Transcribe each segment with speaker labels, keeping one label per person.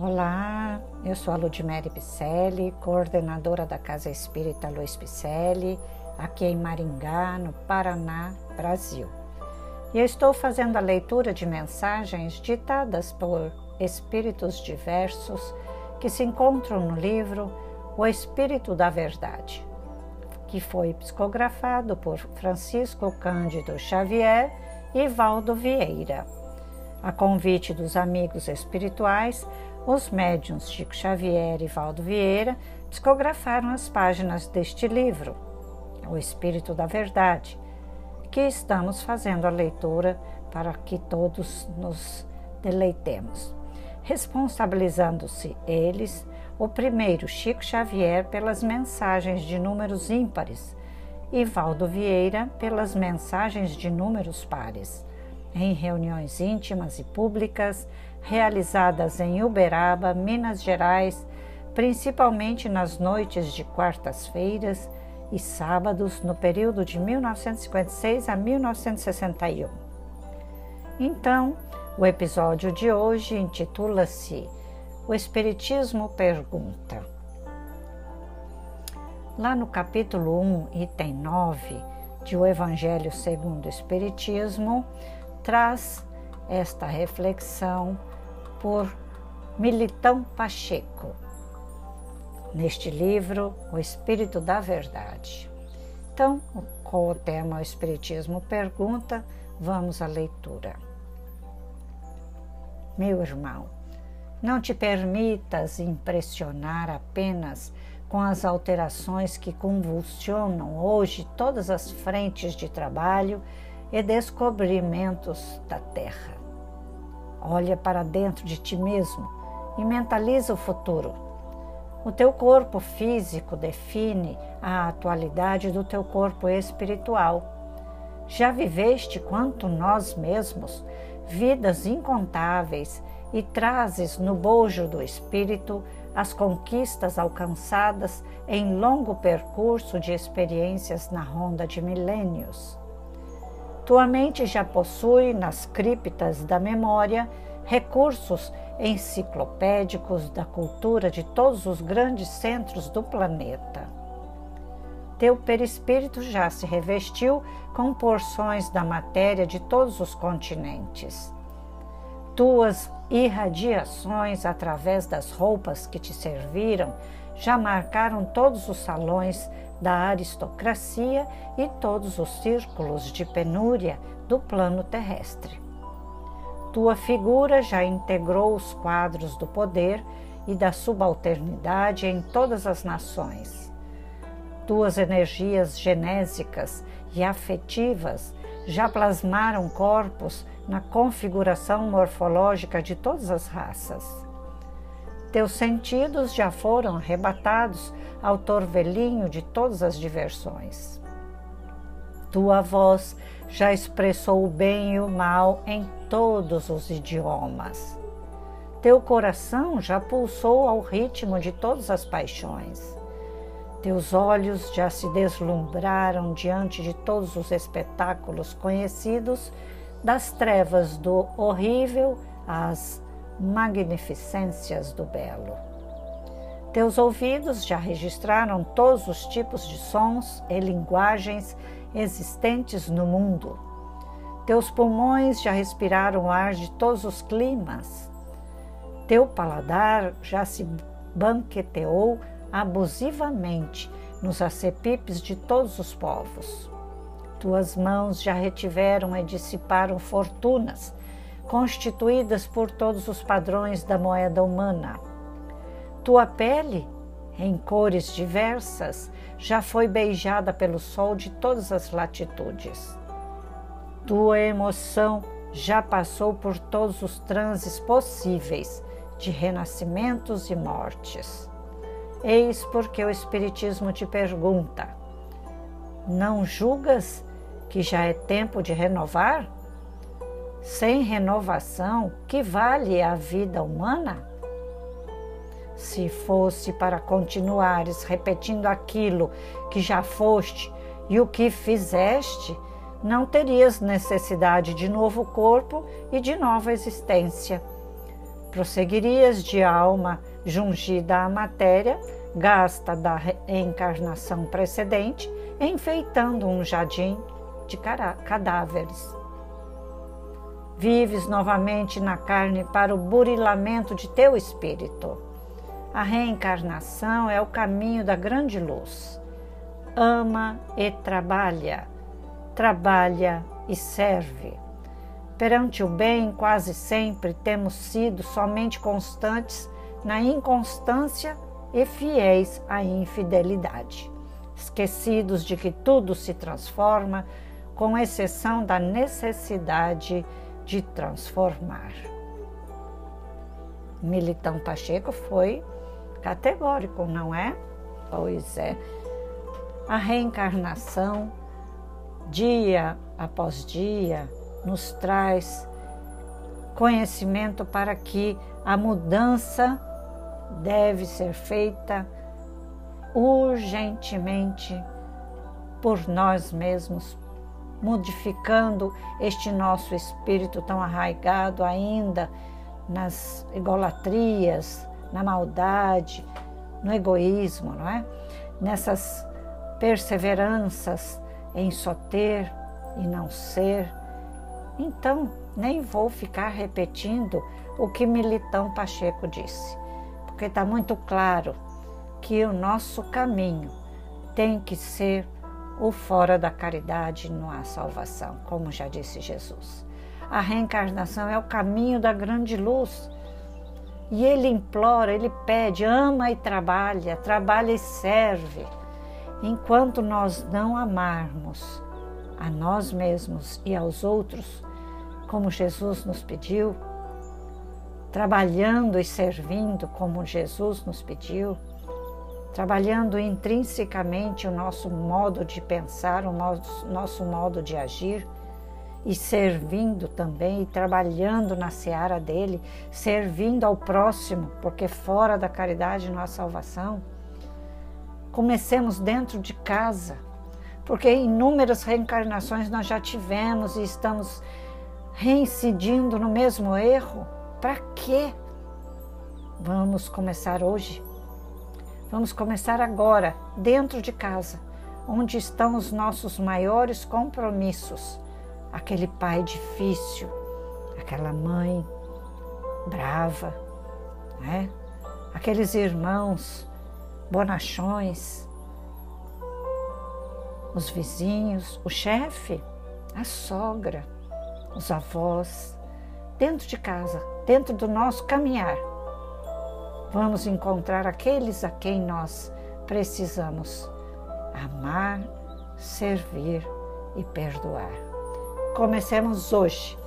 Speaker 1: Olá, eu sou a Ludmere Picelli, coordenadora da Casa Espírita Luiz Picelli, aqui em Maringá, no Paraná, Brasil. E eu estou fazendo a leitura de mensagens ditadas por espíritos diversos que se encontram no livro O Espírito da Verdade, que foi psicografado por Francisco Cândido Xavier e Valdo Vieira. A convite dos amigos espirituais, os médiuns Chico Xavier e Valdo Vieira psicografaram as páginas deste livro, O Espírito da Verdade, que estamos fazendo a leitura para que todos nos deleitemos, responsabilizando-se eles, o primeiro Chico Xavier pelas mensagens de números ímpares e Valdo Vieira pelas mensagens de números pares em reuniões íntimas e públicas realizadas em Uberaba, Minas Gerais, principalmente nas noites de quartas-feiras e sábados no período de 1956 a 1961. Então, o episódio de hoje intitula-se O Espiritismo Pergunta. Lá no capítulo 1, item 9 de O Evangelho segundo o Espiritismo, traz esta reflexão por Militão Pacheco, neste livro O Espírito da Verdade. Então, com o tema O Espiritismo Pergunta, vamos à leitura. Meu irmão, não te permitas impressionar apenas com as alterações que convulsionam hoje todas as frentes de trabalho e descobrimentos da terra. Olha para dentro de ti mesmo e mentaliza o futuro. O teu corpo físico define a atualidade do teu corpo espiritual. Já viveste quanto nós mesmos, vidas incontáveis, e trazes no bojo do espírito as conquistas alcançadas em longo percurso de experiências na ronda de milênios. Tua mente já possui nas criptas da memória recursos enciclopédicos da cultura de todos os grandes centros do planeta. Teu perispírito já se revestiu com porções da matéria de todos os continentes. Tuas irradiações através das roupas que te serviram já marcaram todos os salões da aristocracia e todos os círculos de penúria do plano terrestre. Tua figura já integrou os quadros do poder e da subalternidade em todas as nações. Tuas energias genésicas e afetivas já plasmaram corpos na configuração morfológica de todas as raças teus sentidos já foram arrebatados ao torvelinho de todas as diversões. Tua voz já expressou o bem e o mal em todos os idiomas. Teu coração já pulsou ao ritmo de todas as paixões. Teus olhos já se deslumbraram diante de todos os espetáculos conhecidos, das trevas do horrível às magnificências do belo. Teus ouvidos já registraram todos os tipos de sons e linguagens existentes no mundo. Teus pulmões já respiraram o ar de todos os climas. Teu paladar já se banqueteou abusivamente nos acepipes de todos os povos. Tuas mãos já retiveram e dissiparam fortunas constituídas por todos os padrões da moeda humana. Tua pele, em cores diversas, já foi beijada pelo sol de todas as latitudes. Tua emoção já passou por todos os transes possíveis de renascimentos e mortes. Eis porque o Espiritismo te pergunta: não julgas que já é tempo de renovar? Sem renovação, que vale a vida humana? Se fosse para continuares repetindo aquilo que já foste e o que fizeste, não terias necessidade de novo corpo e de nova existência. Prosseguirias de alma jungida à matéria, gasta da reencarnação precedente, enfeitando um jardim de cadáveres. Vives novamente na carne para o burilamento de teu espírito. A reencarnação é o caminho da grande luz. Ama e trabalha, trabalha e serve. Perante o bem, quase sempre temos sido somente constantes na inconstância e fiéis à infidelidade, esquecidos de que tudo se transforma, com exceção da necessidade de transformar. Militão Pacheco foi categórico, não é? Pois é. A reencarnação, dia após dia, nos traz conhecimento para que a mudança deve ser feita urgentemente por nós mesmos, modificando este nosso espírito tão arraigado ainda nas egolatrias, na maldade, no egoísmo, não é? Nessas perseveranças em só ter e não ser. Então, nem vou ficar repetindo o que Militão Pacheco disse, porque está muito claro que o nosso caminho tem que ser o fora da caridade não há salvação, como já disse Jesus. A reencarnação é o caminho da grande luz. E ele implora, ele pede, ama e trabalha, trabalha e serve. Enquanto nós não amarmos a nós mesmos e aos outros, como Jesus nos pediu, trabalhando e servindo como Jesus nos pediu, trabalhando intrinsecamente o nosso modo de pensar, o nosso modo de agir e servindo também e trabalhando na seara dele, servindo ao próximo, porque fora da caridade não há salvação. Comecemos dentro de casa, porque inúmeras reencarnações nós já tivemos e estamos reincidindo no mesmo erro. Para quê? Vamos começar hoje Vamos começar agora, dentro de casa, onde estão os nossos maiores compromissos. Aquele pai difícil, aquela mãe brava, né? aqueles irmãos bonachões, os vizinhos, o chefe, a sogra, os avós, dentro de casa, dentro do nosso caminhar vamos encontrar aqueles a quem nós precisamos amar, servir e perdoar. Comecemos hoje.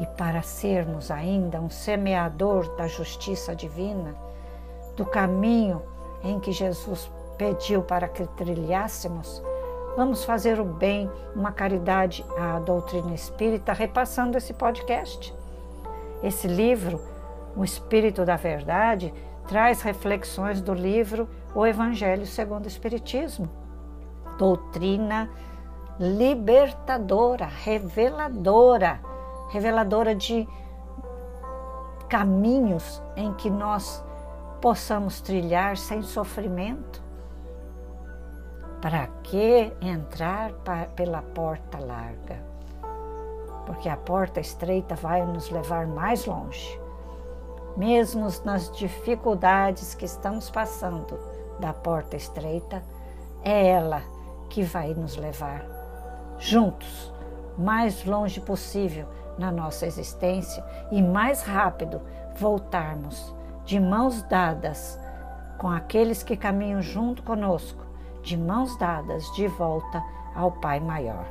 Speaker 1: E para sermos ainda um semeador da justiça divina, do caminho em que Jesus pediu para que trilhássemos, vamos fazer o bem, uma caridade à doutrina espírita, repassando esse podcast. Esse livro o Espírito da Verdade traz reflexões do livro O Evangelho segundo o Espiritismo. Doutrina libertadora, reveladora, reveladora de caminhos em que nós possamos trilhar sem sofrimento. Para que entrar pela porta larga? Porque a porta estreita vai nos levar mais longe mesmo nas dificuldades que estamos passando da porta estreita, é ela que vai nos levar juntos, mais longe possível na nossa existência e mais rápido voltarmos de mãos dadas com aqueles que caminham junto conosco, de mãos dadas de volta ao Pai Maior.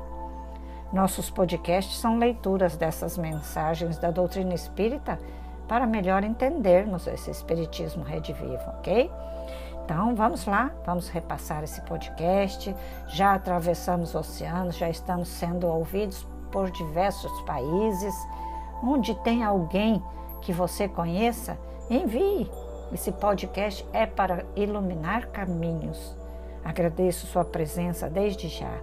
Speaker 1: Nossos podcasts são leituras dessas mensagens da doutrina espírita para melhor entendermos esse Espiritismo redivivo, ok? Então vamos lá, vamos repassar esse podcast. Já atravessamos oceanos, já estamos sendo ouvidos por diversos países. Onde tem alguém que você conheça, envie. Esse podcast é para iluminar caminhos. Agradeço sua presença desde já.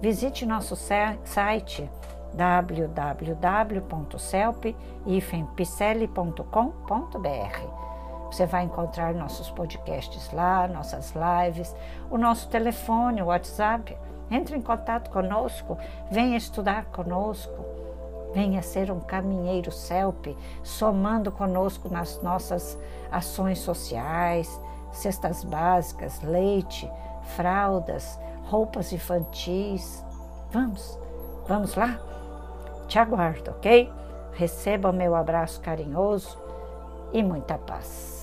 Speaker 1: Visite nosso site www.celp-picelli.com.br. Você vai encontrar nossos podcasts lá, nossas lives, o nosso telefone, o WhatsApp. Entre em contato conosco, venha estudar conosco, venha ser um caminheiro CELP, somando conosco nas nossas ações sociais, cestas básicas, leite, fraldas, roupas infantis. Vamos, vamos lá? Te aguardo, ok? Receba o meu abraço carinhoso e muita paz.